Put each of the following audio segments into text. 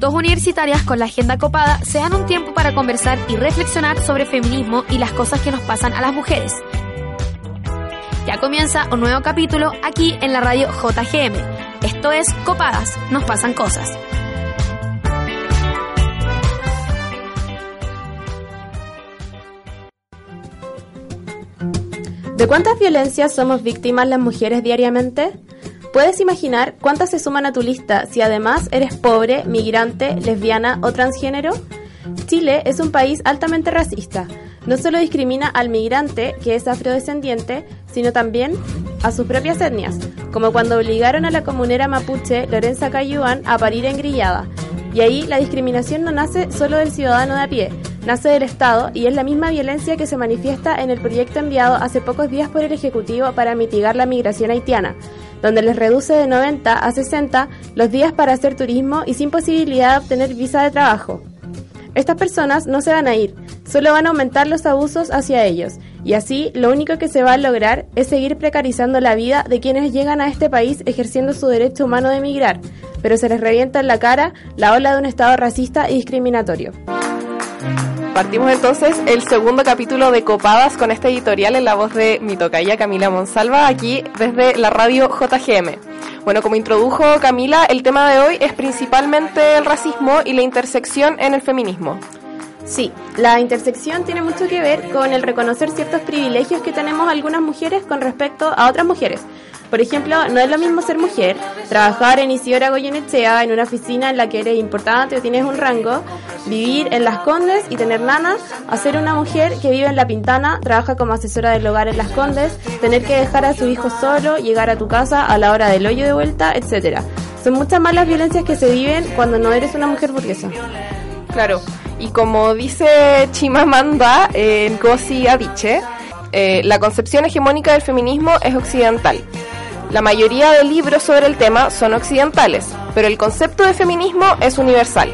Dos universitarias con la agenda copada se dan un tiempo para conversar y reflexionar sobre feminismo y las cosas que nos pasan a las mujeres. Ya comienza un nuevo capítulo aquí en la radio JGM. Esto es Copadas, nos pasan cosas. ¿De cuántas violencias somos víctimas las mujeres diariamente? ¿Puedes imaginar cuántas se suman a tu lista si además eres pobre, migrante, lesbiana o transgénero? Chile es un país altamente racista. No solo discrimina al migrante, que es afrodescendiente, sino también a sus propias etnias, como cuando obligaron a la comunera mapuche Lorenza Cayuan a parir en grillada. Y ahí la discriminación no nace solo del ciudadano de a pie, nace del Estado y es la misma violencia que se manifiesta en el proyecto enviado hace pocos días por el Ejecutivo para mitigar la migración haitiana donde les reduce de 90 a 60 los días para hacer turismo y sin posibilidad de obtener visa de trabajo. Estas personas no se van a ir, solo van a aumentar los abusos hacia ellos, y así lo único que se va a lograr es seguir precarizando la vida de quienes llegan a este país ejerciendo su derecho humano de emigrar, pero se les revienta en la cara la ola de un Estado racista y discriminatorio. Partimos entonces el segundo capítulo de Copadas con este editorial en la voz de mi tocaya Camila Monsalva, aquí desde la radio JGM. Bueno, como introdujo Camila, el tema de hoy es principalmente el racismo y la intersección en el feminismo. Sí, la intersección tiene mucho que ver con el reconocer ciertos privilegios que tenemos algunas mujeres con respecto a otras mujeres. Por ejemplo, no es lo mismo ser mujer, trabajar en Isidora Goyenechea, en una oficina en la que eres importante o tienes un rango, vivir en Las Condes y tener nana, a ser una mujer que vive en La Pintana, trabaja como asesora del hogar en Las Condes, tener que dejar a su hijo solo, llegar a tu casa a la hora del hoyo de vuelta, etcétera. Son muchas más las violencias que se viven cuando no eres una mujer burguesa. Claro, y como dice Chimamanda en Ngozi Adichie, eh, la concepción hegemónica del feminismo es occidental. La mayoría de libros sobre el tema son occidentales, pero el concepto de feminismo es universal.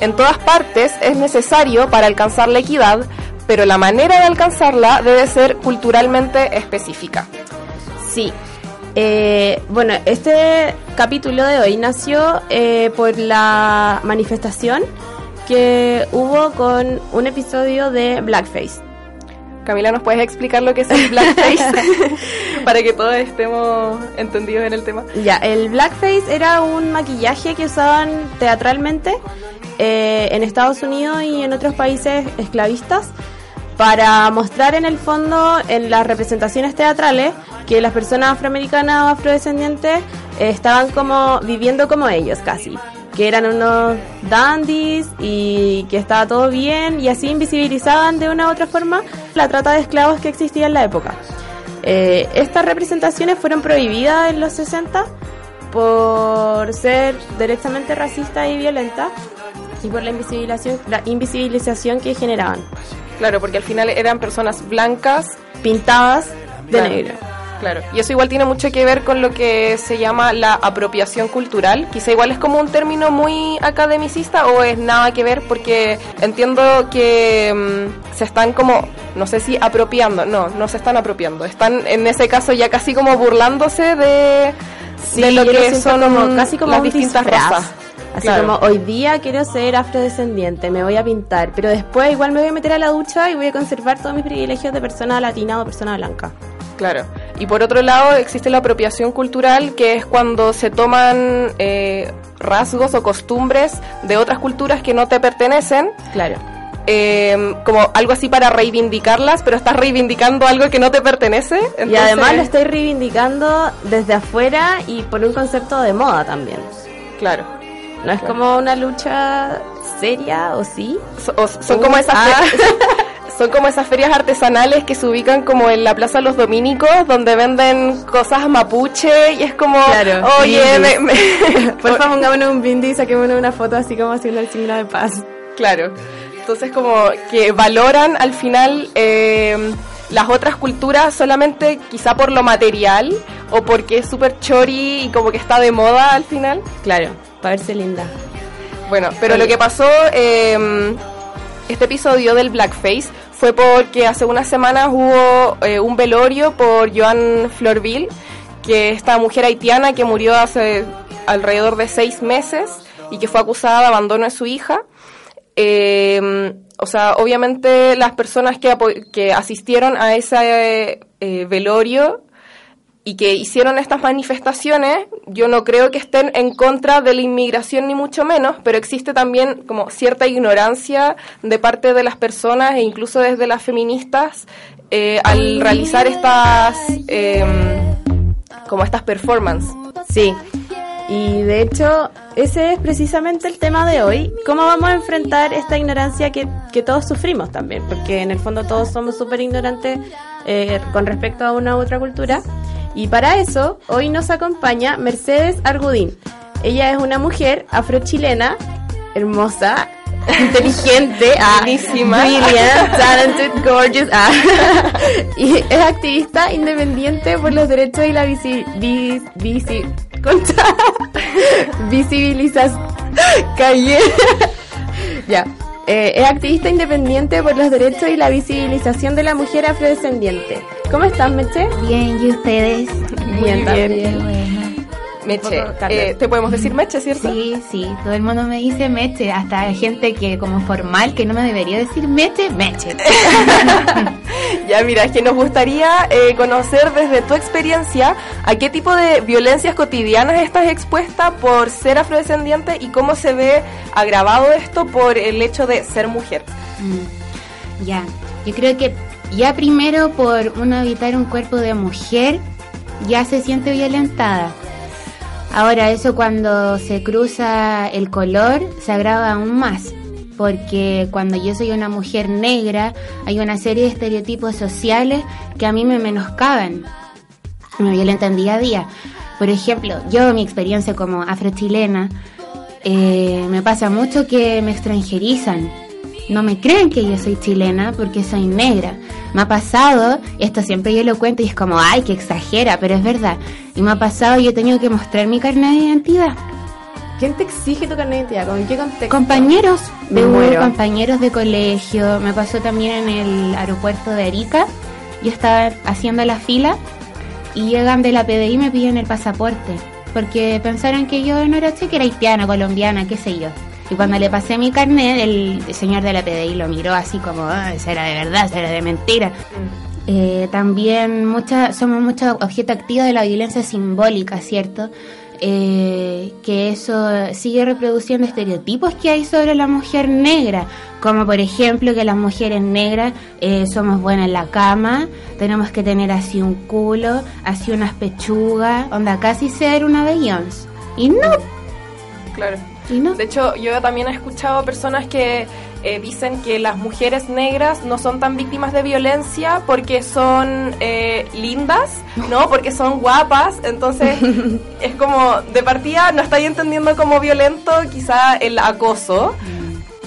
En todas partes es necesario para alcanzar la equidad, pero la manera de alcanzarla debe ser culturalmente específica. Sí. Eh, bueno, este capítulo de hoy nació eh, por la manifestación que hubo con un episodio de Blackface. Camila, ¿nos puedes explicar lo que es el blackface? Para que todos estemos entendidos en el tema. Ya, el blackface era un maquillaje que usaban teatralmente eh, en Estados Unidos y en otros países esclavistas para mostrar en el fondo en las representaciones teatrales que las personas afroamericanas o afrodescendientes eh, estaban como viviendo como ellos casi que eran unos dandies y que estaba todo bien y así invisibilizaban de una u otra forma la trata de esclavos que existía en la época. Eh, estas representaciones fueron prohibidas en los 60 por ser directamente racista y violenta y por la invisibilización, la invisibilización que generaban. Claro, porque al final eran personas blancas pintadas de negro. Claro, y eso igual tiene mucho que ver con lo que se llama la apropiación cultural. Quizá igual es como un término muy academicista o es nada que ver porque entiendo que mm, se están como, no sé si apropiando, no, no se están apropiando, están en ese caso ya casi como burlándose de, lo que son como, casi como las distintas razas. Así como hoy día quiero ser afrodescendiente, me voy a pintar, pero después igual me voy a meter a la ducha y voy a conservar todos mis privilegios de persona latina o persona blanca. Claro. Y por otro lado existe la apropiación cultural, que es cuando se toman eh, rasgos o costumbres de otras culturas que no te pertenecen. Claro. Eh, como algo así para reivindicarlas, pero estás reivindicando algo que no te pertenece. Y además lo estoy reivindicando desde afuera y por un concepto de moda también. Claro. No es como una lucha seria, ¿o sí? son como esas... Ah. Son como esas ferias artesanales que se ubican como en la Plaza Los Dominicos, donde venden cosas mapuche y es como, claro, oye, me, por favor pongámonos un bindi y saquémonos una foto así como haciendo el signo de paz. Claro, entonces como que valoran al final eh, las otras culturas solamente quizá por lo material o porque es súper chori y como que está de moda al final. Claro, para verse linda. Bueno, pero lo que pasó... Eh, este episodio del Blackface fue porque hace unas semanas hubo eh, un velorio por Joan Florville, que esta mujer haitiana que murió hace alrededor de seis meses y que fue acusada de abandono de su hija. Eh, o sea, obviamente las personas que, que asistieron a ese eh, velorio y que hicieron estas manifestaciones, yo no creo que estén en contra de la inmigración ni mucho menos, pero existe también como cierta ignorancia de parte de las personas e incluso desde las feministas eh, al realizar estas em, como estas performances. Sí. Y de hecho, ese es precisamente el tema de hoy. ¿Cómo vamos a enfrentar esta ignorancia que, que todos sufrimos también? Porque en el fondo todos somos súper ignorantes eh, con respecto a una u otra cultura. Y para eso, hoy nos acompaña Mercedes Argudín. Ella es una mujer afrochilena, hermosa, inteligente, ah, brilliant, talented, gorgeous, ah, y es activista independiente por los derechos y la visi, vis, visi, contra, visibilizas, calle, ya, eh, es activista independiente por los derechos y la visibilización de la mujer afrodescendiente. ¿Cómo estás, Meche? Bien, ¿y ustedes? Bien, también. Bueno. Meche, eh, te podemos decir Meche, ¿cierto? Sí, sí, todo el mundo me dice Meche, hasta gente que como formal que no me debería decir Meche, Meche. ya, mira, es que nos gustaría eh, conocer desde tu experiencia a qué tipo de violencias cotidianas estás expuesta por ser afrodescendiente y cómo se ve agravado esto por el hecho de ser mujer. Mm, ya, yo creo que ya primero por uno habitar un cuerpo de mujer ya se siente violentada Ahora eso cuando se cruza el color se agrava aún más, porque cuando yo soy una mujer negra hay una serie de estereotipos sociales que a mí me menoscaban, me violentan día a día. Por ejemplo, yo mi experiencia como afrochilena, eh, me pasa mucho que me extranjerizan no me creen que yo soy chilena porque soy negra. Me ha pasado, esto siempre yo lo cuento y es como, ay, que exagera, pero es verdad. Y me ha pasado, yo he tenido que mostrar mi carnet de identidad. ¿Quién te exige tu carnet de identidad? ¿Con qué contexto? Compañeros, de compañeros de colegio. Me pasó también en el aeropuerto de Arica. Yo estaba haciendo la fila y llegan de la PDI y me piden el pasaporte. Porque pensaron que yo no era chica, era haitiana, colombiana, qué sé yo. Y cuando le pasé mi carnet, el, señor de la PDI lo miró así como, ah, ¿será de verdad? ¿Será de mentira? Eh, también mucha, somos mucho objeto activo de la violencia simbólica, ¿cierto? Eh, que eso sigue reproduciendo estereotipos que hay sobre la mujer negra, como por ejemplo que las mujeres negras eh, somos buenas en la cama, tenemos que tener así un culo, así unas pechugas, onda casi ser una Beyoncé. Y no. Claro. De hecho, yo también he escuchado personas que eh, dicen que las mujeres negras no son tan víctimas de violencia porque son eh, lindas, ¿no? Porque son guapas. Entonces, es como, de partida, no estáis entendiendo como violento quizá el acoso.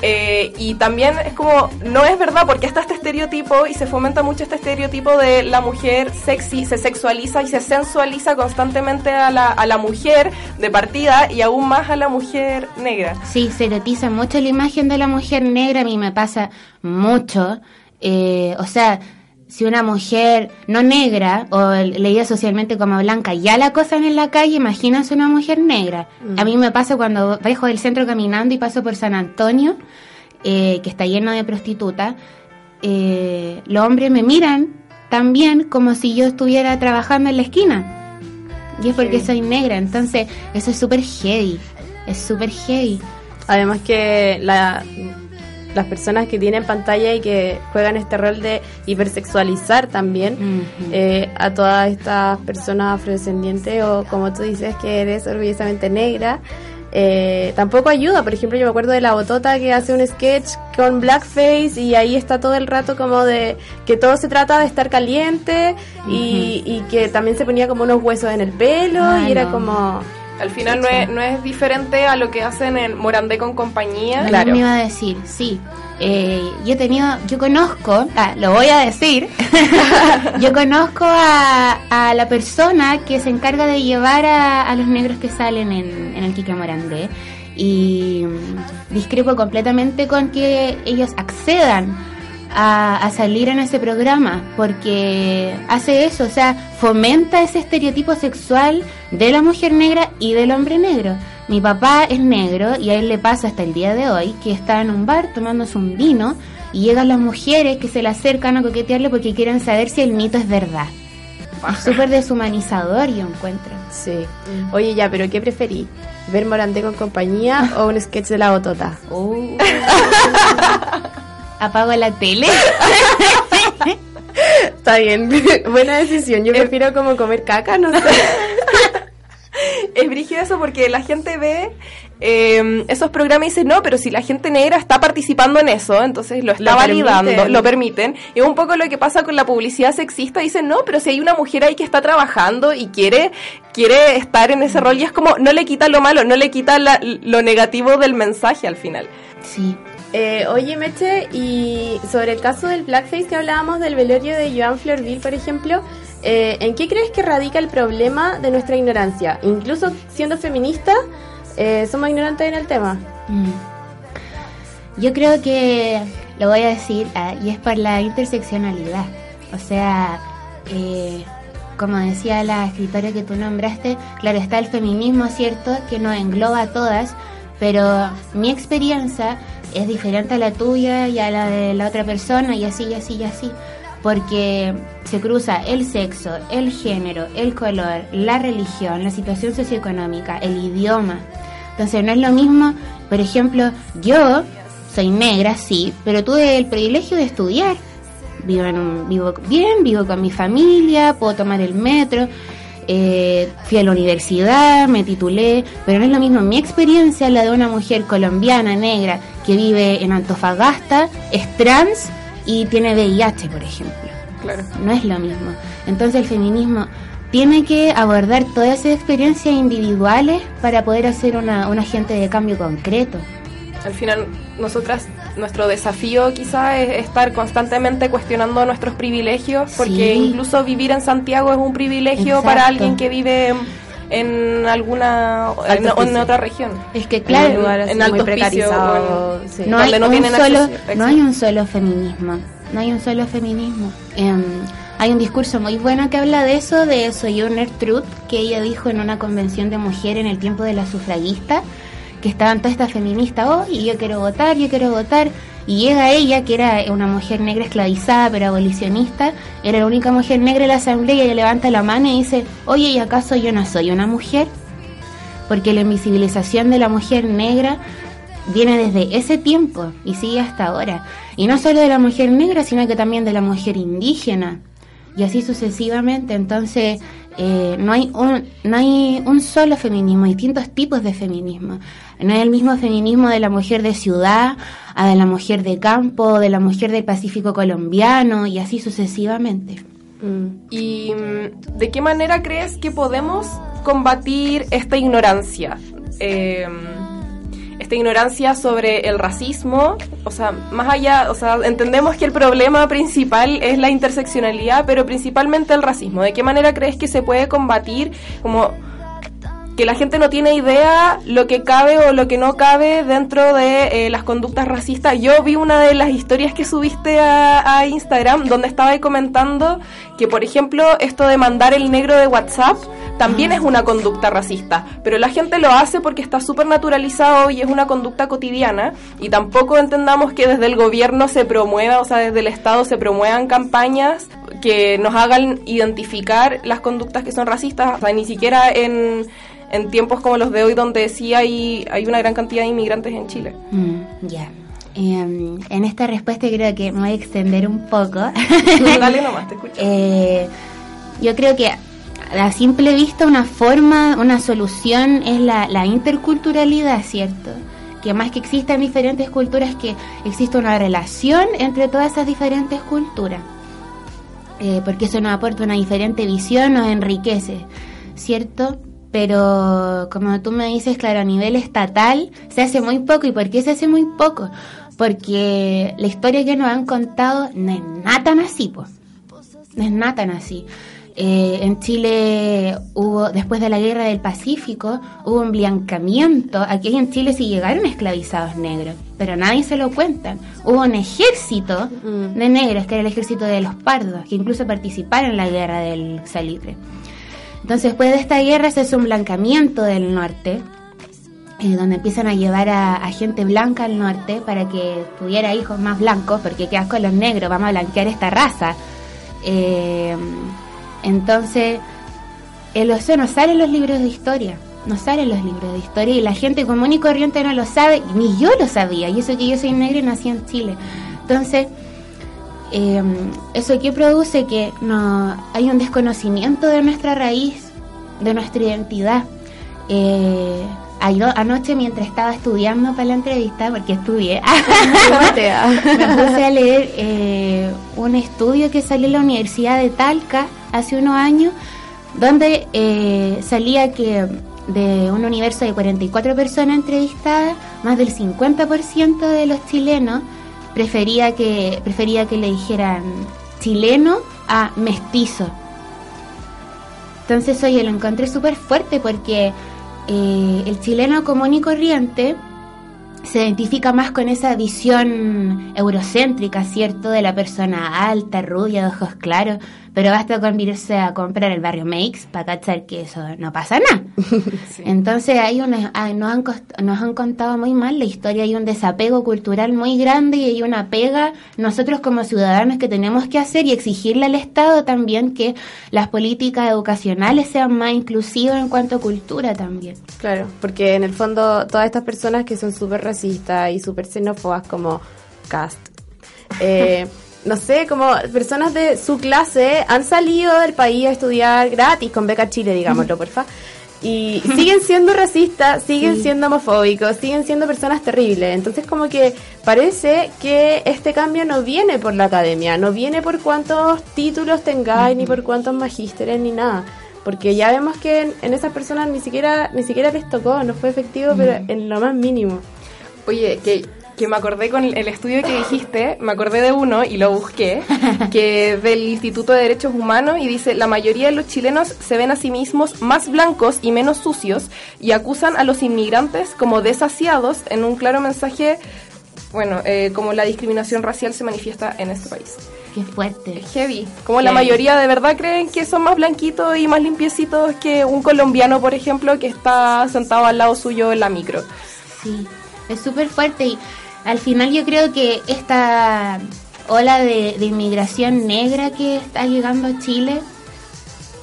Eh, y también es como, no es verdad, porque está este estereotipo y se fomenta mucho este estereotipo de la mujer sexy, se sexualiza y se sensualiza constantemente a la, a la mujer de partida y aún más a la mujer negra. Sí, se erotiza mucho la imagen de la mujer negra, a mí me pasa mucho. Eh, o sea, si una mujer no negra o leída socialmente como blanca ya la acosan en la calle, imagínense una mujer negra. Mm. A mí me pasa cuando bajo del centro caminando y paso por San Antonio, eh, que está lleno de prostitutas, eh, los hombres me miran también como si yo estuviera trabajando en la esquina. Y es porque soy negra, entonces eso es súper heavy, es súper heavy. Además que la las personas que tienen pantalla y que juegan este rol de hipersexualizar también eh, a todas estas personas afrodescendientes o como tú dices que eres orgullosamente negra. Eh, tampoco ayuda, por ejemplo, yo me acuerdo de la botota que hace un sketch con blackface y ahí está todo el rato como de que todo se trata de estar caliente y, que también se ponía como unos huesos en el pelo y era como al final no es, no es diferente a lo que hacen en Morandé con compañía. Claro. Me iba a decir, sí. Eh, yo he tenido, yo conozco, ah, lo voy a decir, yo conozco a, la persona que se encarga de llevar a, los negros que salen en, en el Quique Morandé y discrepo completamente con que ellos accedan a, salir en ese programa, porque hace eso, o sea, fomenta ese estereotipo sexual de la mujer negra y del hombre negro. Mi papá es negro y a él le pasa hasta el día de hoy que está en un bar tomándose un vino y llegan las mujeres que se le acercan a coquetearle porque quieren saber si el mito es verdad. Súper deshumanizador, yo encuentro. Sí. Oye, ya, pero ¿qué preferí? ¿Ver Morandé con compañía o un sketch de la botota? Uh. Apago la tele. Está bien, buena decisión. Yo prefiero como comer caca, no sé. es brígido eso porque la gente ve eh, esos programas y dice, no, pero si la gente negra está participando en eso, entonces lo está validando, lo permiten. Y un poco lo que pasa con la publicidad sexista, dicen, no, pero si hay una mujer ahí que está trabajando y quiere, quiere estar en ese rol, y es como, no le quita lo malo, no le quita lo negativo del mensaje al final. Sí. Eh, oye, Meche, y sobre el caso del blackface que hablábamos del velorio de Joan Florville, por ejemplo, eh, ¿en qué crees que radica el problema de nuestra ignorancia? Incluso siendo feminista, eh, somos ignorantes en el tema. Mm. Yo creo que lo voy a decir, ah, y es por la interseccionalidad. O sea, como decía la escritora que tú nombraste, claro, está el feminismo, ¿cierto?, que nos engloba a todas, pero mi experiencia es diferente a la tuya y a la de la otra persona y así y así y así, porque se cruza el sexo, el género, el color, la religión, la situación socioeconómica, el idioma. Entonces no es lo mismo, por ejemplo, yo soy negra, sí, pero tuve el privilegio de estudiar. Vivo, en un, vivo bien, vivo con mi familia, puedo tomar el metro, eh, fui a la universidad, me titulé, pero no es lo mismo mi experiencia la de una mujer colombiana, negra, que vive en Antofagasta, es trans y tiene VIH, por ejemplo. Claro. No es lo mismo. Entonces el feminismo tiene que abordar todas esas experiencias individuales para poder hacer una, un agente de cambio concreto. Al final, nosotras, nuestro desafío quizá es estar constantemente cuestionando nuestros privilegios, porque incluso vivir en Santiago es un privilegio para alguien que vive en alguna en, otra región. Es que claro, en, alto precarizado, no, hay un solo, no hay un solo feminismo, no hay un solo feminismo. Em, hay un discurso muy bueno que habla de eso, de Sojourner Truth, que ella dijo en una convención de mujeres en el tiempo de la sufragista, que estaban todas estas feministas, oh, y yo quiero votar, yo quiero votar. Y llega ella, que era una mujer negra esclavizada, pero abolicionista, era la única mujer negra en la asamblea, y ella levanta la mano y dice, oye, ¿y acaso yo no soy una mujer? Porque la invisibilización de la mujer negra viene desde ese tiempo y sigue hasta ahora. Y no solo de la mujer negra, sino que también de la mujer indígena. Y así sucesivamente. Entonces, eh, no, hay un, no hay un solo feminismo, hay distintos tipos de feminismo. No es el mismo feminismo de la mujer de ciudad, a de la mujer de campo, de la mujer del Pacífico colombiano y así sucesivamente. Mm. ¿Y mm, de qué manera crees que podemos combatir esta ignorancia? Eh, esta ignorancia sobre el racismo, o sea, más allá, o sea, entendemos que el problema principal es la interseccionalidad, pero principalmente el racismo. ¿De qué manera crees que se puede combatir como que la gente no tiene idea lo que cabe o lo que no cabe dentro de eh, las conductas racistas. Yo vi una de las historias que subiste a, a Instagram donde estaba ahí comentando que, por ejemplo, esto de mandar el negro de WhatsApp también es una conducta racista, pero la gente lo hace porque está súper naturalizado y es una conducta cotidiana y tampoco entendamos que desde el gobierno se promueva, o sea, desde el Estado se promuevan campañas que nos hagan identificar las conductas que son racistas, o sea, ni siquiera en, en tiempos como los de hoy donde sí hay, hay una gran cantidad de inmigrantes en Chile. Mm, ya. Em, en esta respuesta creo que me voy a extender un poco. Dale nomás, te escucho. Eh, yo creo que a simple vista una forma, una solución es la, interculturalidad, ¿cierto? Que más que existan diferentes culturas, que existe una relación entre todas esas diferentes culturas. Eh, porque eso nos aporta una diferente visión, nos enriquece, ¿cierto? Pero como tú me dices, claro, a nivel estatal se hace muy poco. ¿Y por qué se hace muy poco? Porque la historia que nos han contado no es nada tan así, pues. No es nada tan así. Eh, en Chile hubo, después de la guerra del Pacífico, hubo un blancamiento. Aquí en Chile sí llegaron esclavizados negros, pero nadie se lo cuenta. Hubo un ejército mm. de negros, que era el ejército de los pardos, que incluso participaron en la guerra del salitre. Entonces, después de esta guerra se hace un blancamiento del norte eh, donde empiezan a llevar a, gente blanca al norte para que tuviera hijos más blancos, porque qué asco los negros, vamos a blanquear esta raza. Eh, entonces, el eso no sale en los libros de historia, no sale en los libros de historia y la gente común y corriente no lo sabe, ni yo lo sabía, y eso que yo soy negra y nací en Chile. Entonces, eh, eso que produce que no hay un desconocimiento de nuestra raíz, de nuestra identidad. Eh, anoche mientras estaba estudiando para la entrevista, porque estudié, me puse a leer eh, un estudio que salió en la Universidad de Talca hace unos años, donde eh, salía que de un universo de 44 personas entrevistadas, más del 50% de los chilenos prefería que, prefería que le dijeran chileno a mestizo. Entonces, oye, lo encontré súper fuerte porque eh, el chileno común y corriente se identifica más con esa visión eurocéntrica, ¿cierto? De la persona alta, rubia, de ojos claros, pero basta con irse a comprar el barrio Makes para cachar que eso no pasa nada. Entonces hay una, nos, han nos han contado muy mal la historia, hay un desapego cultural muy grande y hay una pega nosotros como ciudadanos que tenemos que hacer y exigirle al Estado también que las políticas educacionales sean más inclusivas en cuanto a cultura también. Claro, porque en el fondo todas estas personas que son súper racistas y súper xenófobas como Cast, eh, no sé, como personas de su clase han salido del país a estudiar gratis con beca Chile, digámoslo, porfa. Y siguen siendo racistas, siguen siendo homofóbicos, siguen siendo personas terribles. Entonces como que parece que este cambio no viene por la academia, no viene por cuántos títulos tengáis, ni por cuántos magísteres, ni nada. Porque ya vemos que en, esas personas ni siquiera, ni siquiera les tocó, no fue efectivo, pero en lo más mínimo. Oye, que que me acordé con el estudio que dijiste, me acordé de uno y lo busqué, que es del Instituto de Derechos Humanos y dice, la mayoría de los chilenos se ven a sí mismos más blancos y menos sucios y acusan a los inmigrantes como desasiados en un claro mensaje, bueno, eh, como la discriminación racial se manifiesta en este país. Qué fuerte. Heavy. Como la mayoría de verdad creen que son más blanquitos y más limpiecitos que un colombiano, por ejemplo, que está sentado al lado suyo en la micro. Sí, es súper fuerte y al final yo creo que esta ola de, inmigración negra que está llegando a Chile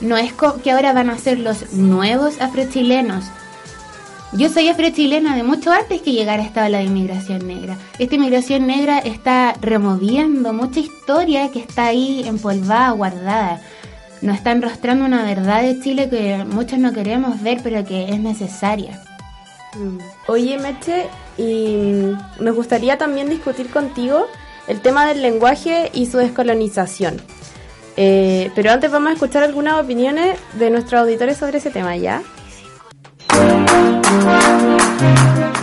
no es que ahora van a ser los nuevos afrochilenos. Yo soy afrochilena de mucho antes que llegara esta ola de inmigración negra. Esta inmigración negra está removiendo mucha historia que está ahí empolvada, guardada. Nos está enrostrando una verdad de Chile que muchos no queremos ver, pero que es necesaria. Mm. Oye, Meche, y me gustaría también discutir contigo el tema del lenguaje y su descolonización. Eh, pero antes vamos a escuchar algunas opiniones de nuestros auditores sobre ese tema, ¿ya?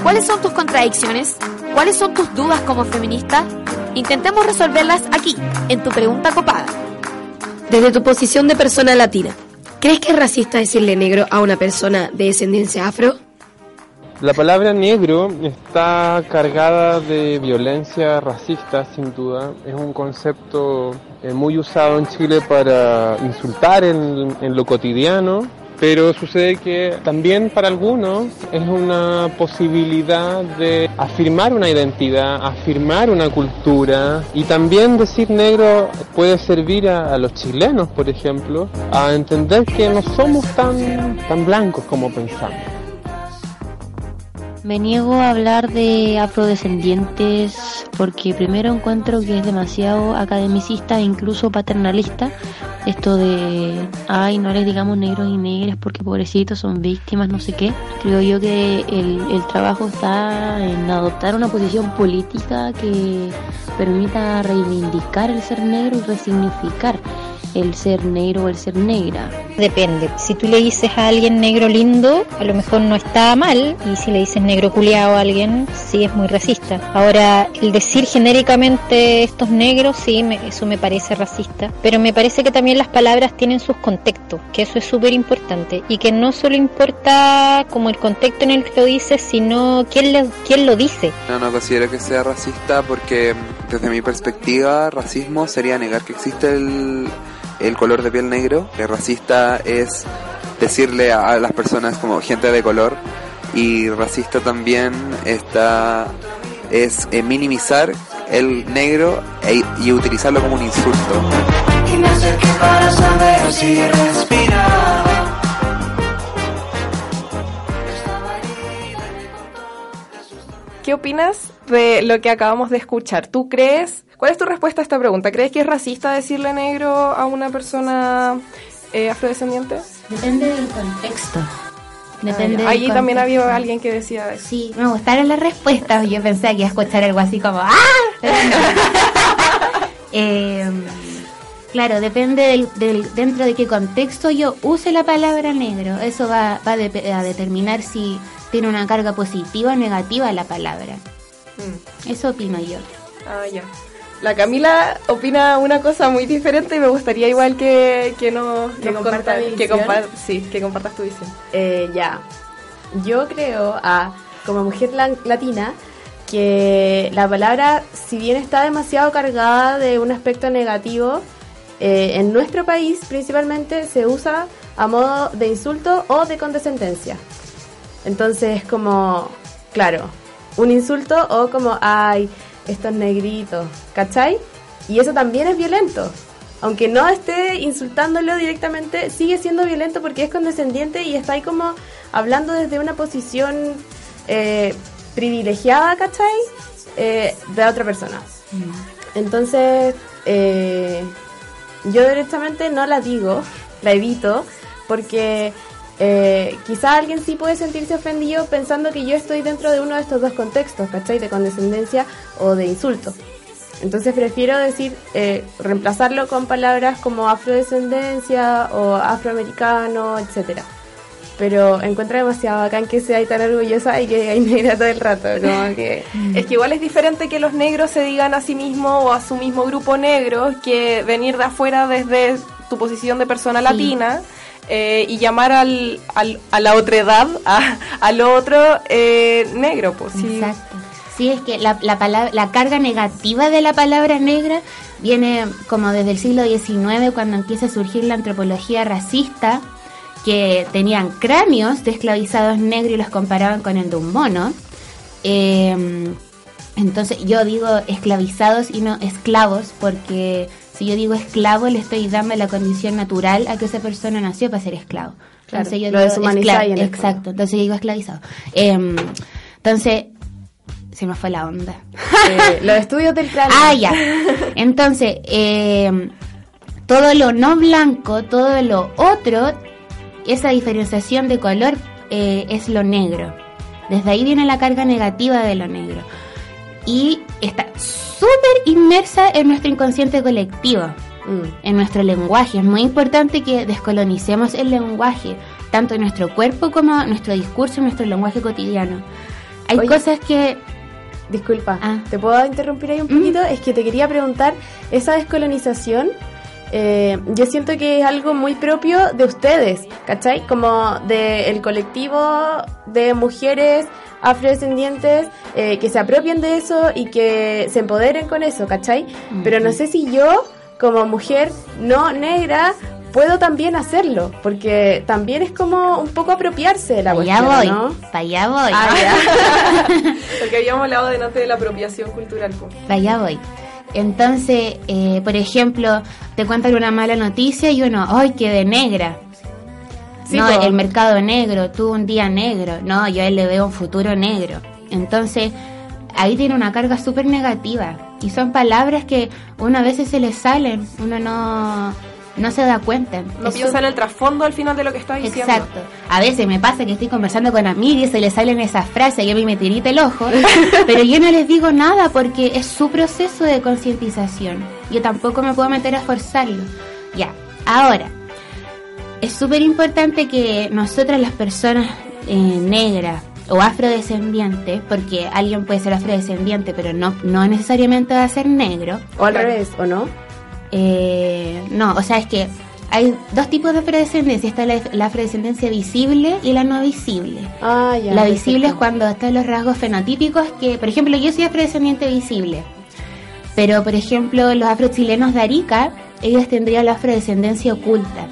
¿Cuáles son tus contradicciones? ¿Cuáles son tus dudas como feminista? Intentemos resolverlas aquí, en tu pregunta copada. Desde tu posición de persona latina, ¿crees que es racista decirle negro a una persona de descendencia afro? La palabra negro está cargada de violencia racista, sin duda. Es un concepto eh, muy usado en Chile para insultar en, lo cotidiano, pero sucede que también para algunos es una posibilidad de afirmar una identidad, afirmar una cultura y también decir negro puede servir a, a los chilenos, por ejemplo, a entender que no somos tan, tan blancos como pensamos. Me niego a hablar de afrodescendientes porque primero encuentro que es demasiado academicista e incluso paternalista esto de, ay, no les digamos negros y negras porque pobrecitos son víctimas, no sé qué. Creo yo que el, el trabajo está en adoptar una posición política que permita reivindicar el ser negro y resignificar el ser negro o el ser negra. Depende. Si tú le dices a alguien negro lindo, a lo mejor no está mal, y si le dices negro culiado a alguien, sí es muy racista. Ahora, el decir genéricamente estos negros, sí, eso me parece racista, pero me parece que también las palabras tienen sus contextos, que eso es súper importante, y que no solo importa como el contexto en el que lo dices, sino quién, le, quién lo dice. No, no considero que sea racista porque desde mi perspectiva, racismo sería negar que existe el el color de piel negro. El racista es decirle a, las personas como gente de color y racista también está es eh, minimizar el negro e, y utilizarlo como un insulto. para saber si ¿Qué opinas de lo que acabamos de escuchar? ¿Tú crees, cuál es tu respuesta a esta pregunta? ¿Crees que es racista decirle negro a una persona eh, afrodescendiente? Depende del contexto. Depende ah, Allí también había alguien que decía eso. Sí, me gustaron las respuestas. Yo pensé que iba a escuchar algo así como ¡Ah! Em, claro, depende del, dentro de qué contexto yo use la palabra negro. Eso va, va a determinar si tiene una carga positiva o negativa la palabra. Mm. Eso opino yo. Ah, ya. La Camila opina una cosa muy diferente y me gustaría igual que, que no que, comparta, que, sí, que compartas tu visión. Eh, ya. Yo creo, a, como mujer latina, que la palabra, si bien está demasiado cargada de un aspecto negativo, eh, en nuestro país principalmente se usa a modo de insulto o de condescendencia. Entonces, como, claro, un insulto o como, ay, estos negritos, ¿cachai? Y eso también es violento. Aunque no esté insultándolo directamente, sigue siendo violento porque es condescendiente y está ahí como hablando desde una posición eh, privilegiada, ¿cachai? Eh, de otra persona. Mm. Entonces, eh, yo directamente no la digo, la evito, porque eh, quizá alguien sí puede sentirse ofendido pensando que yo estoy dentro de uno de estos dos contextos, ¿cachai? De condescendencia o de insulto. Entonces prefiero decir, eh, reemplazarlo con palabras como afrodescendencia o afroamericano, etcétera. Pero encuentro demasiado bacán que sea tan orgullosa y que hay negra todo el rato. que... es que igual es diferente que los negros se digan a sí mismo o a su mismo grupo negro que venir de afuera desde tu posición de persona latina eh, y llamar al, al, a la otra edad, a, al otro eh, negro. Pues, sí. Exacto. Sí, es que la, la, palabra, la carga negativa de la palabra negra viene como desde el siglo XIX, cuando empieza a surgir la antropología racista, que tenían cráneos de esclavizados negros y los comparaban con el de un mono. Em, entonces yo digo esclavizados y no esclavos porque si yo digo esclavo, le estoy dando la condición natural a que esa persona nació para ser esclavo. entonces yo lo digo Exacto, entonces yo digo esclavizado. Em, entonces, se me fue la onda. Eh, los estudios del cráneo. Ah, ya. Entonces, em, todo lo no blanco, todo lo otro, esa diferenciación de color eh, es lo negro. Desde ahí viene la carga negativa de lo negro. Y está súper inmersa en nuestro inconsciente colectivo, mm. en nuestro lenguaje. Es muy importante que descolonicemos el lenguaje, tanto en nuestro cuerpo como nuestro discurso, nuestro lenguaje cotidiano. Hay cosas que... Disculpa, ah. ¿te puedo interrumpir ahí un poquito? Es que te quería preguntar, esa descolonización, eh, yo siento que es algo muy propio de ustedes, ¿cachai? Como del colectivo de mujeres afrodescendientes eh, que se apropien de eso y que se empoderen con eso, ¿cachai? Pero no sé si yo, como mujer no negra, puedo también hacerlo, porque también es como un poco apropiarse de la cuestión, voy, ¿no? Para allá voy. Ah, porque habíamos hablado de, de la apropiación cultural. Para allá voy. Entonces, eh, por ejemplo, te cuentan una mala noticia y uno, ¡ay, qué de negra! no, el mercado negro, tuvo un día negro, no, yo a él le veo un futuro negro. Entonces, ahí tiene una carga súper negativa. Y son palabras que uno a veces se le salen, uno no, no se da cuenta. No piensa en el trasfondo al final de lo que está diciendo. Exacto. A veces me pasa que estoy conversando con amigos y se le salen esas frases y a mí me tirita el ojo, pero yo no les digo nada porque es su proceso de concientización. Yo tampoco me puedo meter a forzarlo. Ya, ahora, es súper importante que nosotras las personas eh, negras o afrodescendientes, porque alguien puede ser afrodescendiente, pero no, no necesariamente va a ser negro. O al revés, ¿o no? Eh, no, o sea, es que hay dos tipos de afrodescendencia. Está la, afrodescendencia visible y la no visible. Ah, ya, la visible es cuando están los rasgos fenotípicos que, por ejemplo, yo soy afrodescendiente visible. Pero, por ejemplo, los afrochilenos de Arica, ellos tendrían la afrodescendencia oculta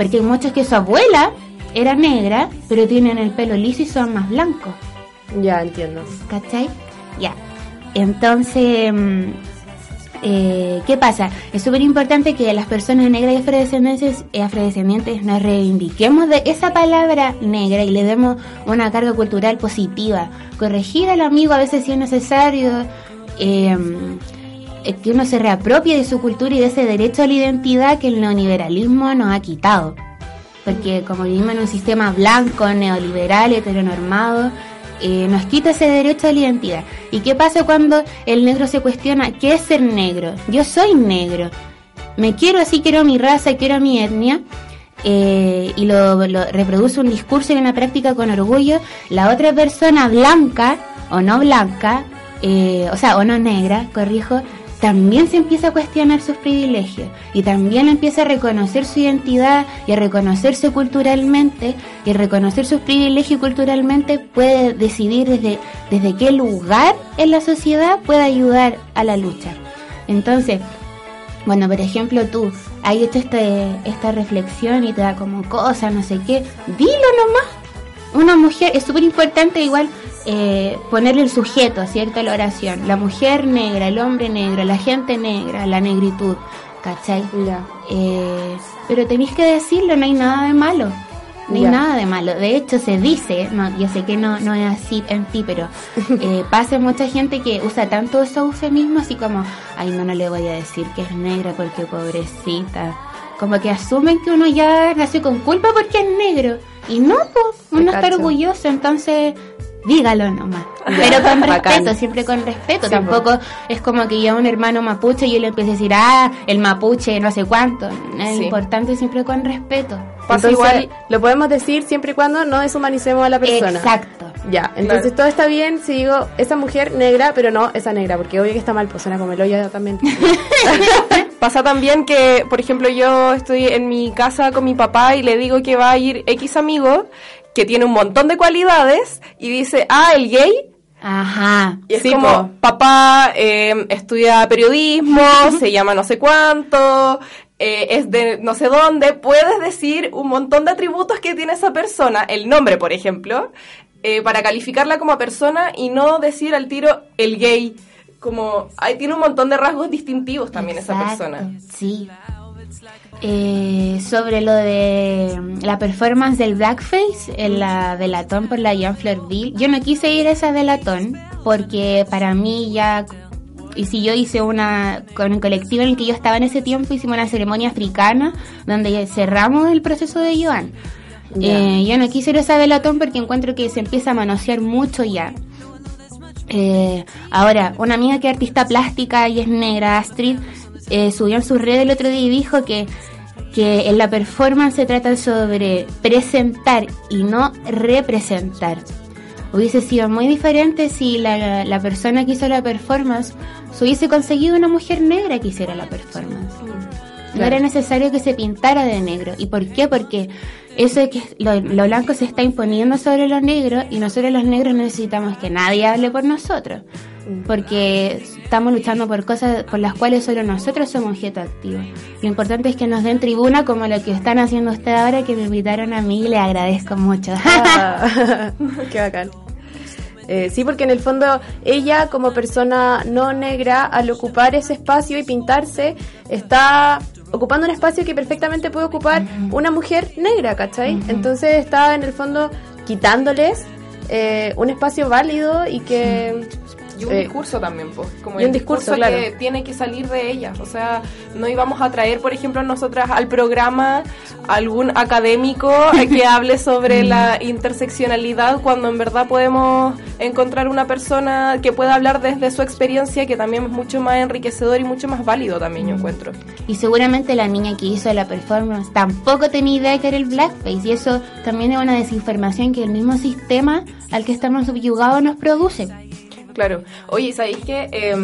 porque hay muchos que su abuela era negra, pero tienen el pelo liso y son más blancos. Ya, entiendo. ¿Cachai? Ya. Entonces, mm, eh, ¿qué pasa? Es súper importante que las personas negras y afrodescendientes, eh, afrodescendientes nos reivindiquemos de esa palabra negra y le demos una carga cultural positiva. Corregir al amigo a veces si es necesario. Em, eh, que uno se reapropie de su cultura y de ese derecho a la identidad que el neoliberalismo nos ha quitado. Porque como vivimos en un sistema blanco, neoliberal, heteronormado, eh, nos quita ese derecho a la identidad. ¿Y qué pasa cuando el negro se cuestiona qué es ser negro? Yo soy negro. Me quiero así, quiero mi raza, quiero mi etnia. Eh, y lo, reproduce un discurso y una práctica con orgullo. La otra persona blanca o no blanca, eh, o sea, o no negra, corrijo, también se empieza a cuestionar sus privilegios y también empieza a reconocer su identidad y a reconocerse culturalmente y reconocer sus privilegios culturalmente puede decidir desde, desde qué lugar en la sociedad puede ayudar a la lucha. Entonces, bueno, por ejemplo, tú has hecho este, esta reflexión y te da como cosa, no sé qué, dilo nomás. Una mujer es súper importante igual eh, ponerle el sujeto, ¿cierto? A la oración. La mujer negra, el hombre negro, la gente negra, la negritud, ¿cachai? Eh, pero tenéis que decirlo, no hay nada de malo. No hay nada de malo. De hecho, se dice, no, yo sé que no, no es así en ti, pero eh, pasa mucha gente que usa tanto esos eufemismos así como, ay, no, no le voy a decir que es negra porque pobrecita. Como que asumen que uno ya nació con culpa porque es negro. Y no, pues, uno está orgulloso, entonces dígalo nomás. Pero con respeto, siempre con respeto. Tampoco es como que yo a un hermano mapuche y yo le empiece a decir, ah, el mapuche, no sé cuánto. Es importante siempre con respeto. Entonces, igual lo podemos decir siempre y cuando no deshumanicemos a la persona. Exacto. Ya, entonces todo está bien si digo esa mujer negra, pero no esa negra, porque obvio que está mal, pues suena como el hoyo también. Pasa también que, por ejemplo, yo estoy en mi casa con mi papá y le digo que va a ir X amigo que tiene un montón de cualidades y dice, ah, el gay. Ajá. Y es como, papá eh, estudia periodismo, se llama no sé cuánto, eh, es de no sé dónde. Puedes decir un montón de atributos que tiene esa persona, el nombre, por ejemplo, eh, para calificarla como persona y no decir al tiro el gay. Como, ahí tiene un montón de rasgos distintivos también esa persona. Sí. Eh, sobre lo de la performance del blackface en la delatón por la Jean Fleurville. Yo no quise ir a esa delatón porque para mí ya y si yo hice una con un colectivo en el que yo estaba en ese tiempo hicimos una ceremonia africana donde cerramos el proceso de Joan. Eh, yo no quise ir a esa delatón porque encuentro que se empieza a manosear mucho ya. Eh, ahora, una amiga que es artista plástica y es negra, Astrid, eh, subió en su red el otro día y dijo que, que en la performance se trata sobre presentar y no representar. Hubiese sido muy diferente si la, la persona que hizo la performance se hubiese conseguido una mujer negra que hiciera la performance. No era necesario que se pintara de negro. ¿Y por qué? Porque eso de que lo, blanco se está imponiendo sobre los negros y nosotros los negros necesitamos que nadie hable por nosotros. Porque estamos luchando por cosas por las cuales solo nosotros somos objeto activo. Lo importante es que nos den tribuna como lo que están haciendo ustedes ahora que me invitaron a mí y le agradezco mucho. Ah, qué bacán. Eh, sí, porque en el fondo ella como persona no negra al ocupar ese espacio y pintarse está ocupando un espacio que perfectamente puede ocupar una mujer negra, ¿cachai? Entonces está en el fondo quitándoles eh, un espacio válido y que y un discurso también, pues. Como un discurso, que tiene que salir de ellas. O sea, no íbamos a traer, por ejemplo, nosotras al programa algún académico que hable sobre la interseccionalidad cuando en verdad podemos encontrar una persona que pueda hablar desde su experiencia que también es mucho más enriquecedor y mucho más válido también, yo encuentro. Y seguramente la niña que hizo la performance tampoco tenía idea que era el blackface y eso también es una desinformación que el mismo sistema al que estamos subyugados nos produce. Claro. Oye, ¿sabéis que eh,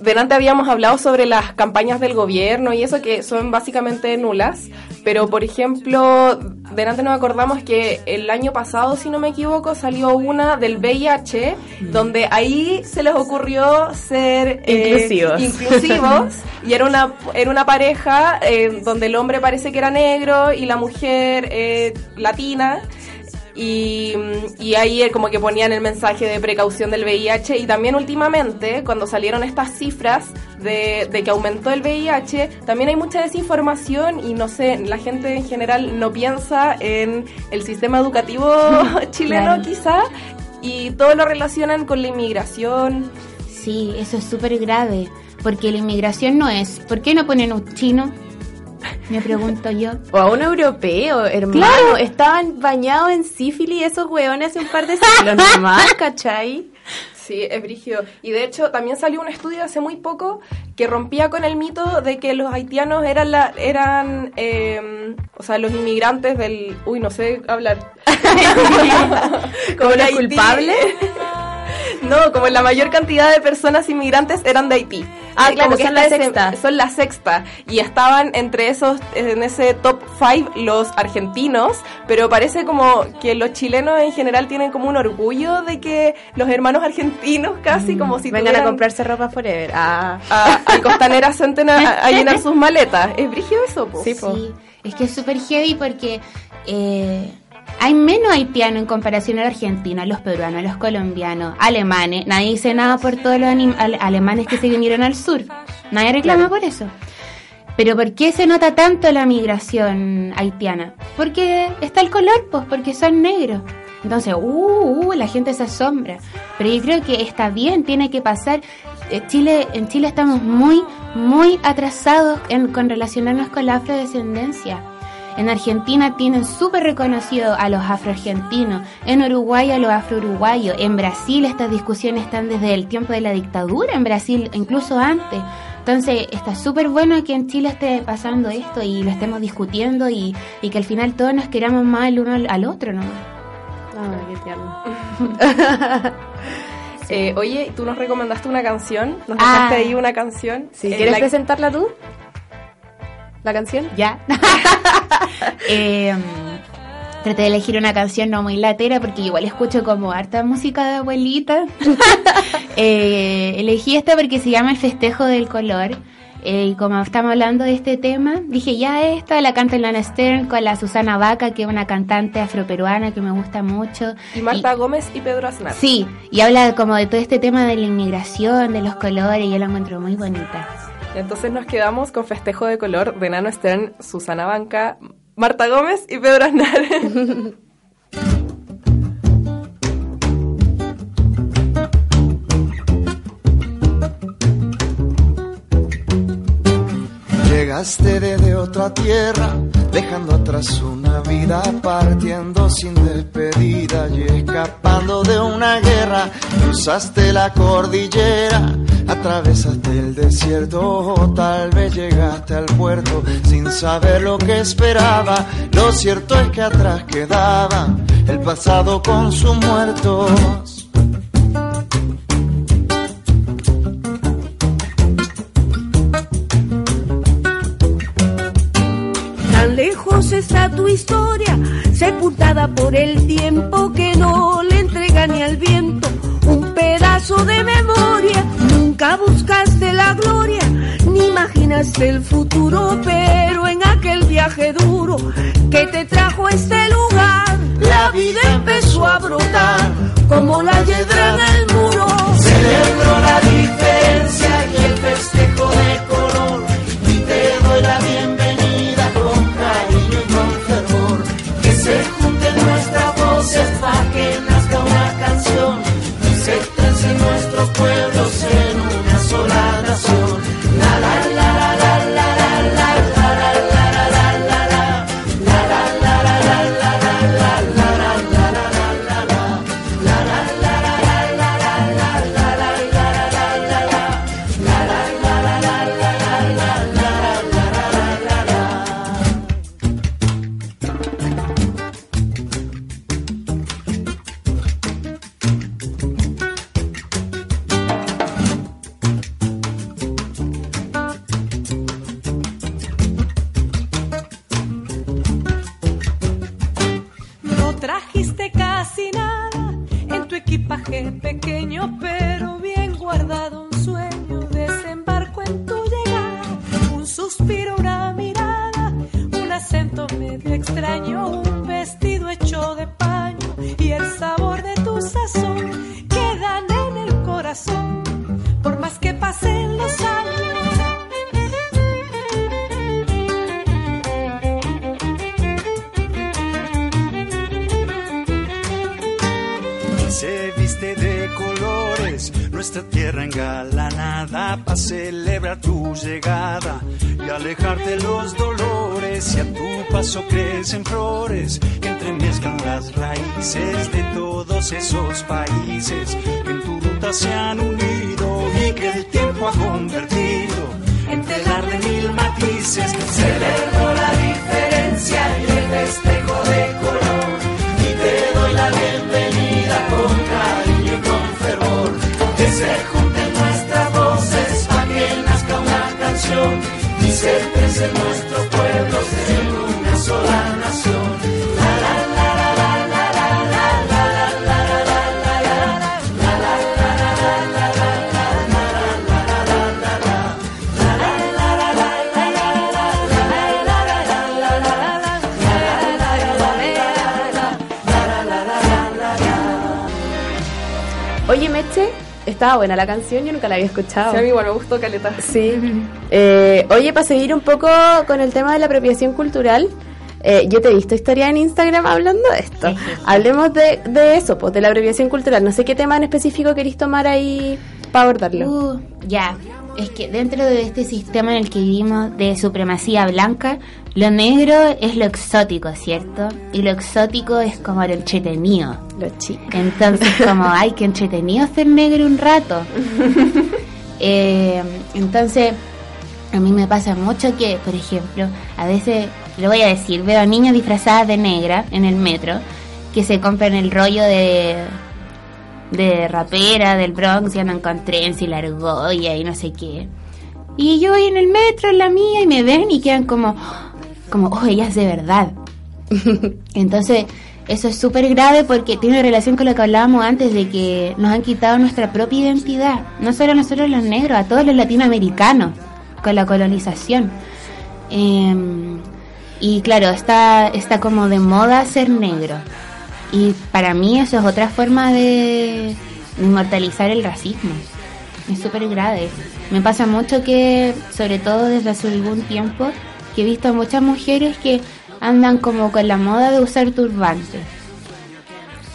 delante habíamos hablado sobre las campañas del gobierno y eso que son básicamente nulas, pero por ejemplo, delante nos acordamos que el año pasado, si no me equivoco, salió una del VIH, mm. donde ahí se les ocurrió ser eh, inclusivos. y era una, era una pareja eh, donde el hombre parece que era negro y la mujer eh, latina. Y, y, ahí como que ponían el mensaje de precaución del VIH y también últimamente cuando salieron estas cifras de, de, que aumentó el VIH, también hay mucha desinformación y no sé, la gente en general no piensa en el sistema educativo chileno quizá y todo lo relacionan con la inmigración. Sí, eso es súper grave, porque la inmigración no es, ¿por qué no ponen un chino? Me pregunto yo. O a un europeo, hermano. Estaban bañados en sífilis esos hueones hace un par de siglos normal, ¿cachai? Sí, es brígido. Y de hecho, también salió un estudio hace muy poco que rompía con el mito de que los haitianos eran, la, eran eh, o sea, los inmigrantes del... Uy, no sé hablar. ¿Como los culpables? No, como la mayor cantidad de personas inmigrantes eran de Haití. Ah, claro, que son la sexta. Son la sexta. Y estaban entre esos, en ese top five, los argentinos, pero parece como que los chilenos en general tienen como un orgullo de que los hermanos argentinos casi mm, como si Vengan a comprarse ropa forever. Ah. A, al Costanera Centena a, llenar sus maletas. ¿Es brígido eso, Sí, sí, es que es súper heavy porque... Eh, hay menos haitianos en comparación al argentino, a los peruanos, a los colombianos, alemanes. Nadie dice nada por todos los alemanes que se vinieron al sur. Nadie reclama por eso. Pero ¿por qué se nota tanto la migración haitiana? Porque está el color, pues, porque son negros. Entonces, uh, uh, la gente se asombra. Pero yo creo que está bien, tiene que pasar. Eh, Chile, en Chile estamos muy, muy atrasados en, con relacionarnos con la afrodescendencia. En Argentina tienen súper reconocido a los afroargentinos, en Uruguay a los afro-uruguayos, en Brasil estas discusiones están desde el tiempo de la dictadura, en Brasil incluso antes. Entonces está súper bueno que en Chile esté pasando esto y lo estemos discutiendo y, que al final todos nos queramos más el uno al, otro ¿no? Ay, qué tierno. Eh, oye, tú nos recomendaste una canción, nos dejaste ah. ahí una canción. Sí, ¿Quieres presentarla tú? ¿La canción? Ya. eh, traté de elegir una canción no muy latera porque igual escucho como harta música de abuelita. eh, elegí esta porque se llama El Festejo del Color. Eh, y como estamos hablando de este tema, dije ya esta la canta Lana Stern con la Susana Vaca, que es una cantante afroperuana que me gusta mucho. Y Marta Gómez y Pedro Aznar. Sí, y habla como de todo este tema de la inmigración, de los colores, y yo la encuentro muy bonita. Entonces nos quedamos con Festejo de Color de Nano Stern, Susana Banca, Marta Gómez y Pedro Aznar. Llegaste desde otra tierra, dejando atrás una vida, partiendo sin despedida y escapando de una guerra. Cruzaste la cordillera, atravesaste el desierto, tal vez llegaste al puerto sin saber lo que esperaba. Lo cierto es que atrás quedaba el pasado con sus muertos. está tu historia, sepultada por el tiempo que no ni imaginaste el futuro, pero en aquel viaje duro que te trajo a este lugar, la vida empezó a brotar como la hiedra en el muro. Celebro la por más que pasen los años. nuestra tierra engalanada para celebrar tu llegada y alejarte los dolores y a tu paso crecen flores que entremezclan las raíces de todos esos países que en tu ruta se han unido y que el tiempo ha convertido en telar de mil matices. Celebro Disertense nuestros pueblos en una sola estaba buena la canción, yo nunca la había escuchado. Sí, a mí igual me gustó Caleta. Sí. Eh, oye, para seguir un poco con el tema de la apropiación cultural, eh, yo te he visto historia en Instagram hablando de esto. Hablemos de, de eso, pues, de la apropiación cultural. No sé qué tema en específico queréis tomar ahí para abordarlo. Uh, ya, es que dentro de este sistema en el que vivimos de supremacía blanca, lo negro es lo exótico, ¿cierto? Y lo exótico es como lo entretenido. Lo chico. Entonces, como, ay, que entretenido ser negro un rato. Eh, entonces, a mí me pasa mucho que, por ejemplo, a veces, lo voy a decir, veo a niñas disfrazadas de negra en el metro que se compran el rollo de de rapera del Bronx y andan con trens y la argolla y no sé qué. Y yo voy en el metro, en la mía, y me ven y quedan como, como, oh, ella es de verdad. Entonces, eso es súper grave porque tiene relación con lo que hablábamos antes de que nos han quitado nuestra propia identidad. No solo a nosotros los negros, a todos los latinoamericanos, con la colonización. Em, y claro, está, está como de moda ser negro. Y para mí eso es otra forma de inmortalizar el racismo. Es súper grave. Me pasa mucho que, sobre todo desde hace algún tiempo, que he visto a muchas mujeres que andan como con la moda de usar turbantes.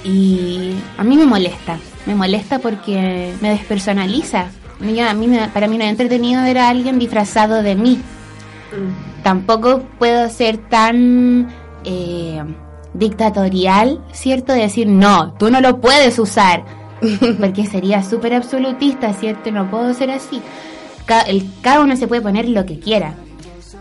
Y a mí me molesta. Me molesta porque me despersonaliza. A mí, me- para mí no es entretenido ver a alguien disfrazado de mí. Tampoco puedo ser tan eh, dictatorial, ¿cierto? De decir, no, tú no lo puedes usar. Porque sería súper absolutista, ¿cierto? No puedo ser así. Ca- el, cada uno se puede poner lo que quiera.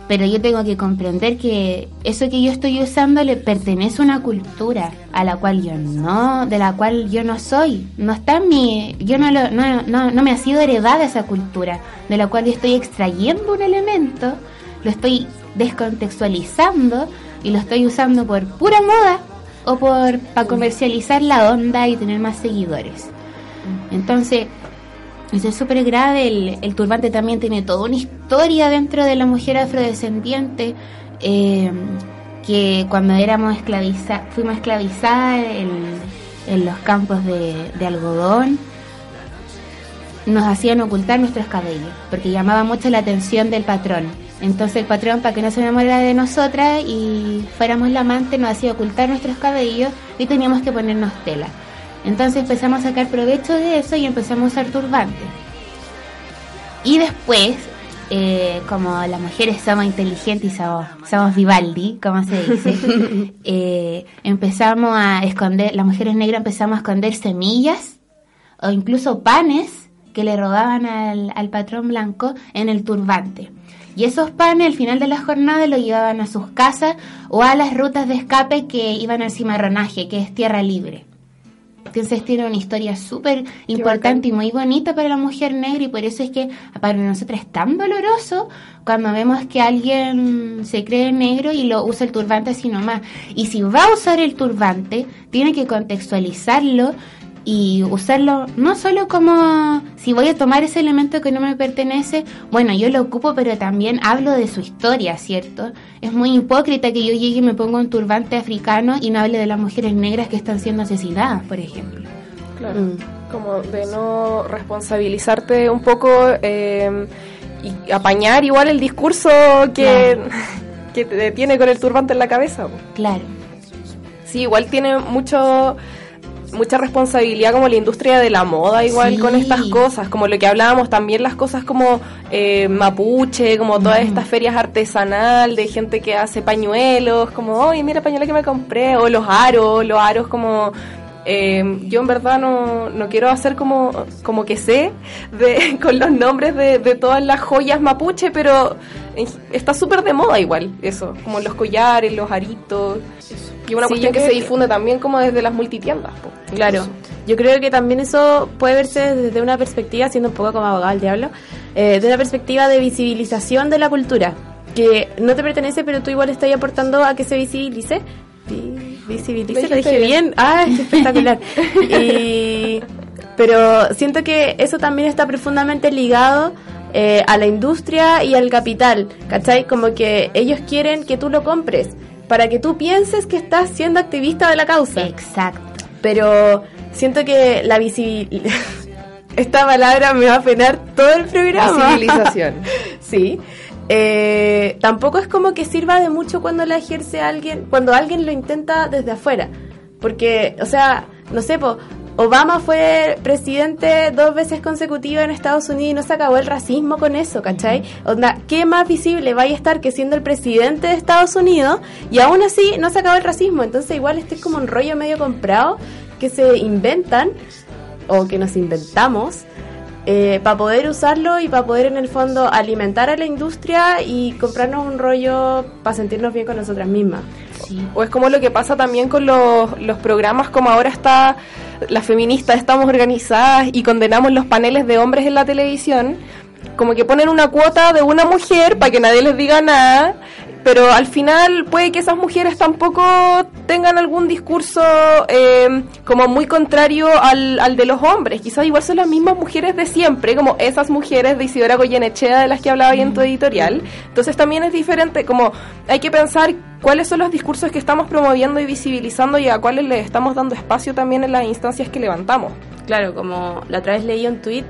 Pero yo tengo que comprender que eso que yo estoy usando le pertenece a una cultura a la cual yo no, de la cual yo no soy. No está en mi, yo no, lo, no, no, no me ha sido heredada esa cultura, de la cual yo estoy extrayendo un elemento, lo estoy descontextualizando y lo estoy usando por pura moda o por para comercializar la onda y tener más seguidores. Entonces, eso es súper grave. El, turbante también tiene toda una historia dentro de la mujer afrodescendiente. eh, que cuando éramos esclaviza fuimos esclavizadas en, en los campos de, de algodón, nos hacían ocultar nuestros cabellos, porque llamaba mucho la atención del patrón. Entonces el patrón, para que no se enamorara de nosotras y fuéramos la amante, nos hacía ocultar nuestros cabellos y teníamos que ponernos tela. Entonces empezamos a sacar provecho de eso y empezamos a usar turbantes. Y después, eh, como las mujeres somos inteligentes y somos, somos Vivaldi, como se dice, eh, empezamos a esconder, las mujeres negras empezamos a esconder semillas o incluso panes que le robaban al, al patrón blanco en el turbante. Y esos panes al final de la jornada los llevaban a sus casas o a las rutas de escape que iban al cimarronaje, que es tierra libre. Entonces tiene una historia súper importante y muy bonita para la mujer negra y por eso es que para nosotros es tan doloroso cuando vemos que alguien se cree negro y lo usa el turbante así nomás. Y si va a usar el turbante, tiene que contextualizarlo y usarlo no solo como si voy a tomar ese elemento que no me pertenece, bueno, yo lo ocupo, pero también hablo de su historia, ¿cierto? Es muy hipócrita que yo llegue y me ponga un turbante africano y no hable de las mujeres negras que están siendo asesinadas, por ejemplo. Claro, mm. como de no responsabilizarte un poco eh, y apañar igual el discurso que, que te tiene con el turbante en la cabeza. Claro. Sí, igual tiene mucho mucha responsabilidad como la industria de la moda igual con estas cosas, como lo que hablábamos también las cosas como eh, mapuche, como todas estas ferias artesanal de gente que hace pañuelos, como, oye, mira pañuelo que me compré, o los aros, los aros como eh, yo en verdad no, no, quiero hacer como, como que sé de, con los nombres de, de todas las joyas mapuche, pero está súper de moda igual eso, como los collares, los aritos. Y una cuestión que se difunde también como desde las multitiendas. claro, yo creo que también eso puede verse desde una perspectiva, siendo un poco como abogado al diablo, eh, de una perspectiva de visibilización de la cultura, que no te pertenece, pero tú igual estás aportando a que se visibilice. Visibilice, lo dije bien. ¡Ah, qué espectacular! y, pero siento que eso también está profundamente ligado eh, a la industria y al capital, ¿cachai? Como que ellos quieren que tú lo compres para que tú pienses que estás siendo activista de la causa. Exacto. Pero siento que la visibilización... Esta palabra me va a penar todo el programa. Visibilización. sí. Eh, tampoco es como que sirva de mucho cuando la ejerce alguien, cuando alguien lo intenta desde afuera. Porque, o sea, no sé, po, Obama fue presidente dos veces consecutivas en Estados Unidos y no se acabó el racismo con eso, ¿cachai? Onda, ¿qué más visible vaya a estar que siendo el presidente de Estados Unidos y aún así no se acabó el racismo? Entonces igual este es como un rollo medio comprado que se inventan o que nos inventamos eh, para poder usarlo y para poder en el fondo alimentar a la industria y comprarnos un rollo para sentirnos bien con nosotras mismas. O es como lo que pasa también con los, los programas como ahora está las feministas estamos organizadas y condenamos los paneles de hombres en la televisión, como que ponen una cuota de una mujer para que nadie les diga nada, pero al final puede que esas mujeres tampoco tengan algún discurso eh, como muy contrario al, al, de los hombres. Quizás igual son las mismas mujeres de siempre, como esas mujeres de Isidora Goyenechea de las que hablaba ahí en tu editorial. Entonces también es diferente, como hay que pensar cuáles son los discursos que estamos promoviendo y visibilizando y a cuáles le estamos dando espacio también en las instancias que levantamos. Claro, como la otra vez leí un tuit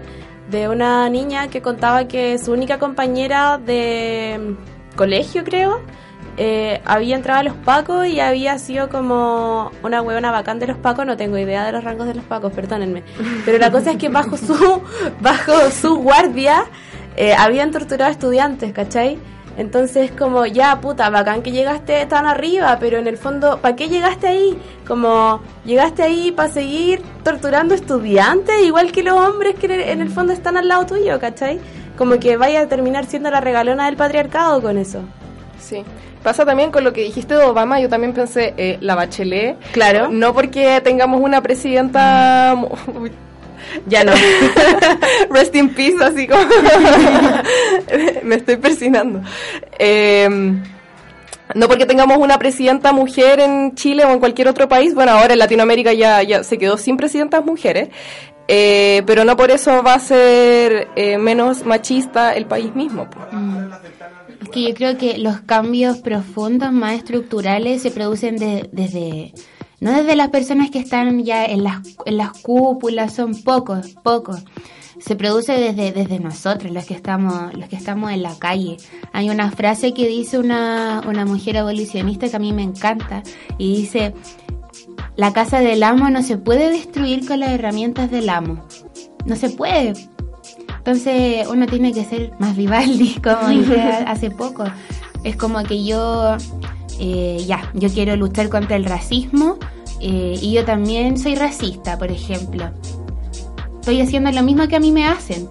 de una niña que contaba que su única compañera de colegio, creo, eh, había entrado a los pacos y había sido como una huevona bacán de los pacos, no tengo idea de los rangos de los pacos, perdónenme. Pero la cosa es que bajo su, bajo su guardia eh, habían torturado a estudiantes, ¿cachai? Entonces, como, ya, puta, bacán que llegaste tan arriba, pero en el fondo, ¿para qué llegaste ahí? Como, llegaste ahí para seguir torturando estudiantes, igual que los hombres que en el fondo están al lado tuyo, ¿cachai? Como que vaya a terminar siendo la regalona del patriarcado con eso. Sí. Pasa también con lo que dijiste de Obama, yo también pensé, eh, la Bachelet. Claro. No porque tengamos una presidenta ya no. Rest in peace, así como. Me estoy persinando. Em, no porque tengamos una presidenta mujer en Chile o en cualquier otro país, bueno, ahora en Latinoamérica ya, ya se quedó sin presidentas mujeres, eh, pero no por eso va a ser eh, menos machista el país mismo. Mm. Es que yo creo que los cambios profundos, más estructurales, se producen desde no desde las personas que están ya en las, en las cúpulas, son pocos, pocos. Se produce desde, desde nosotros, los que estamos, los que estamos en la calle. Hay una frase que dice una, una mujer abolicionista que a mí me encanta y dice, la casa del amo no se puede destruir con las herramientas del amo. No se puede. Entonces uno tiene que ser más Vivaldi, como dije hace poco. Es como que yo eh, ya, yo quiero luchar contra el racismo eh, y yo también soy racista, por ejemplo. Estoy haciendo lo mismo que a mí me hacen.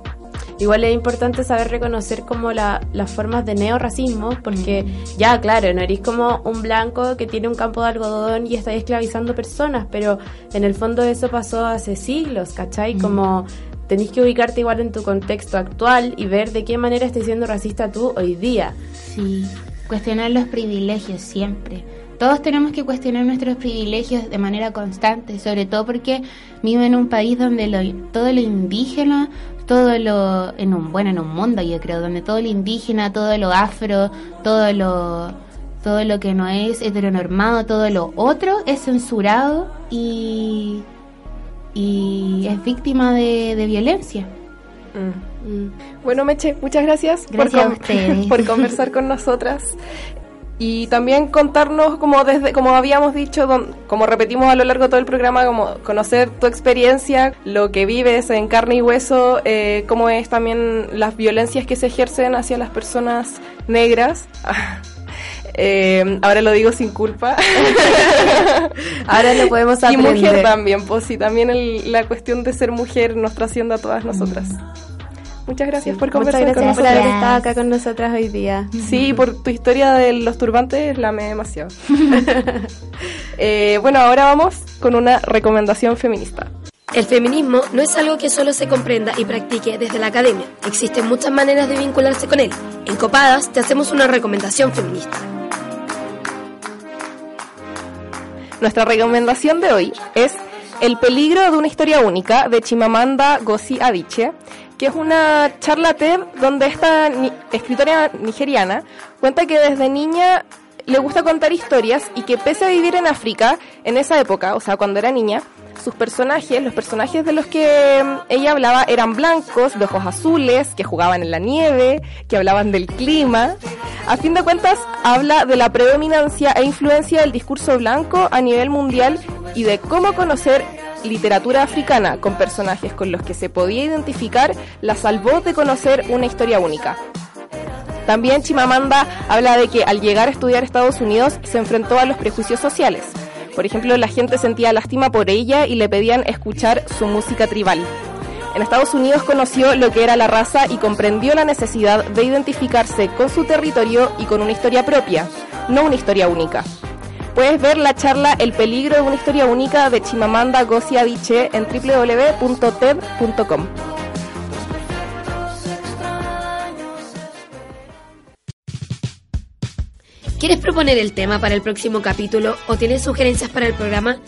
Igual es importante saber reconocer como las formas de neorracismo, porque ya, claro, no eres como un blanco que tiene un campo de algodón y está esclavizando personas, pero en el fondo eso pasó hace siglos, ¿cachai? Como tenéis que ubicarte igual en tu contexto actual y ver de qué manera estás siendo racista tú hoy día. Sí, cuestionar los privilegios siempre. todos tenemos que cuestionar nuestros privilegios de manera constante, sobre todo porque vivo en un país donde todo lo indígena, todo lo, en un, bueno, en un mundo yo creo, donde todo lo indígena, todo lo afro, todo lo, todo lo que no es heteronormado, todo lo otro es censurado y, y es víctima de, violencia. Mm. Mm. Bueno, Meche, muchas gracias, gracias por, por conversar con nosotras y también contarnos como desde como habíamos dicho como repetimos a lo largo de todo el programa como conocer tu experiencia lo que vives en carne y hueso eh, cómo es también las violencias que se ejercen hacia las personas negras. Eh, ahora lo digo sin culpa. Ahora lo podemos aprender y mujer también pues sí también la cuestión de ser mujer nos trasciende a todas nosotras Muchas gracias por conversar Muchas gracias por haber estado acá con nosotras hoy día. Sí, por tu historia de los turbantes la amé demasiado. eh, bueno, ahora vamos con una recomendación feminista. El feminismo no es algo que solo se comprenda y practique desde la academia. Existen muchas maneras de vincularse con él. En Copadas te hacemos una recomendación feminista. Nuestra recomendación de hoy es El peligro de una historia única de Chimamanda Ngozi Adichie, que es una charla donde esta escritora nigeriana cuenta que desde niña le gusta contar historias y que pese a vivir en África, en esa época, o sea, cuando era niña, sus personajes, los personajes de los que mm, ella hablaba eran blancos, de ojos azules, que jugaban en la nieve, que hablaban del clima. A fin de cuentas, habla de la predominancia e influencia del discurso blanco a nivel mundial y de cómo conocer literatura africana con personajes con los que se podía identificar la salvó de conocer una historia única. También Chimamanda habla de que al llegar a estudiar Estados Unidos se enfrentó a los prejuicios sociales. Por ejemplo, la gente sentía lástima por ella y le pedían escuchar su música tribal. En Estados Unidos conoció lo que era la raza y comprendió la necesidad de identificarse con su territorio y con una historia propia, no una historia única. Puedes ver la charla El peligro de una historia única de Chimamanda Ngozi Adichie en www.ted.com. ¿Quieres proponer el tema para el próximo capítulo o tienes sugerencias para el programa?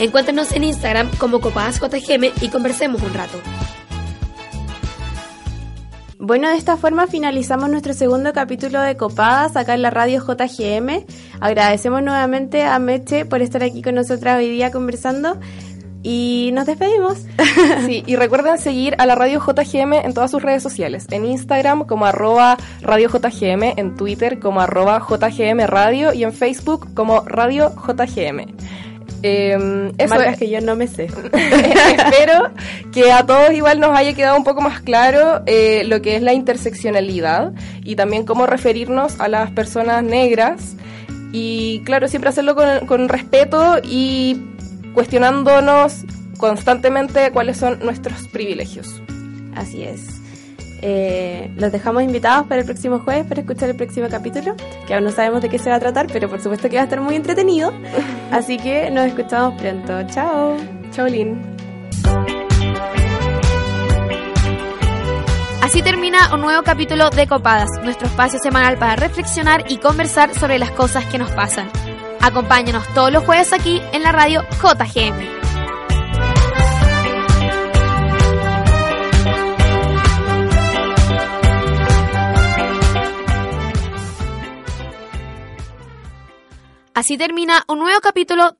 Encuéntranos en Instagram como CopadasJGM y conversemos un rato. Bueno, de esta forma finalizamos nuestro segundo capítulo de Copadas acá en la radio JGM. Agradecemos nuevamente a Meche por estar aquí con nosotras hoy día conversando y nos despedimos. Sí, y recuerden seguir a la radio JGM en todas sus redes sociales, en Instagram como arroba radio JGM, en Twitter como arroba JGM Radio y en Facebook como Radio JGM. Eh, eso es que yo no me sé. Espero que a todos igual nos haya quedado un poco más claro eh, lo que es la interseccionalidad y también cómo referirnos a las personas negras. Y claro, siempre hacerlo con, con respeto y cuestionándonos constantemente cuáles son nuestros privilegios. Así es. Eh, los dejamos invitados para el próximo jueves para escuchar el próximo capítulo, que aún no sabemos de qué se va a tratar, pero por supuesto que va a estar muy entretenido. Así que nos escuchamos pronto. Chao. Chao, Lin. Así termina un nuevo capítulo de Copadas, nuestro espacio semanal para reflexionar y conversar sobre las cosas que nos pasan. Acompáñanos todos los jueves aquí en la radio JGM. Así termina un nuevo capítulo.